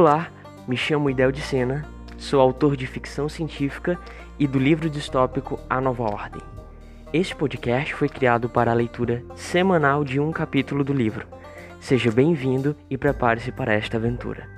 Olá, me chamo Idel de Sena, sou autor de ficção científica e do livro distópico A Nova Ordem. Este podcast foi criado para a leitura semanal de um capítulo do livro. Seja bem-vindo e prepare-se para esta aventura.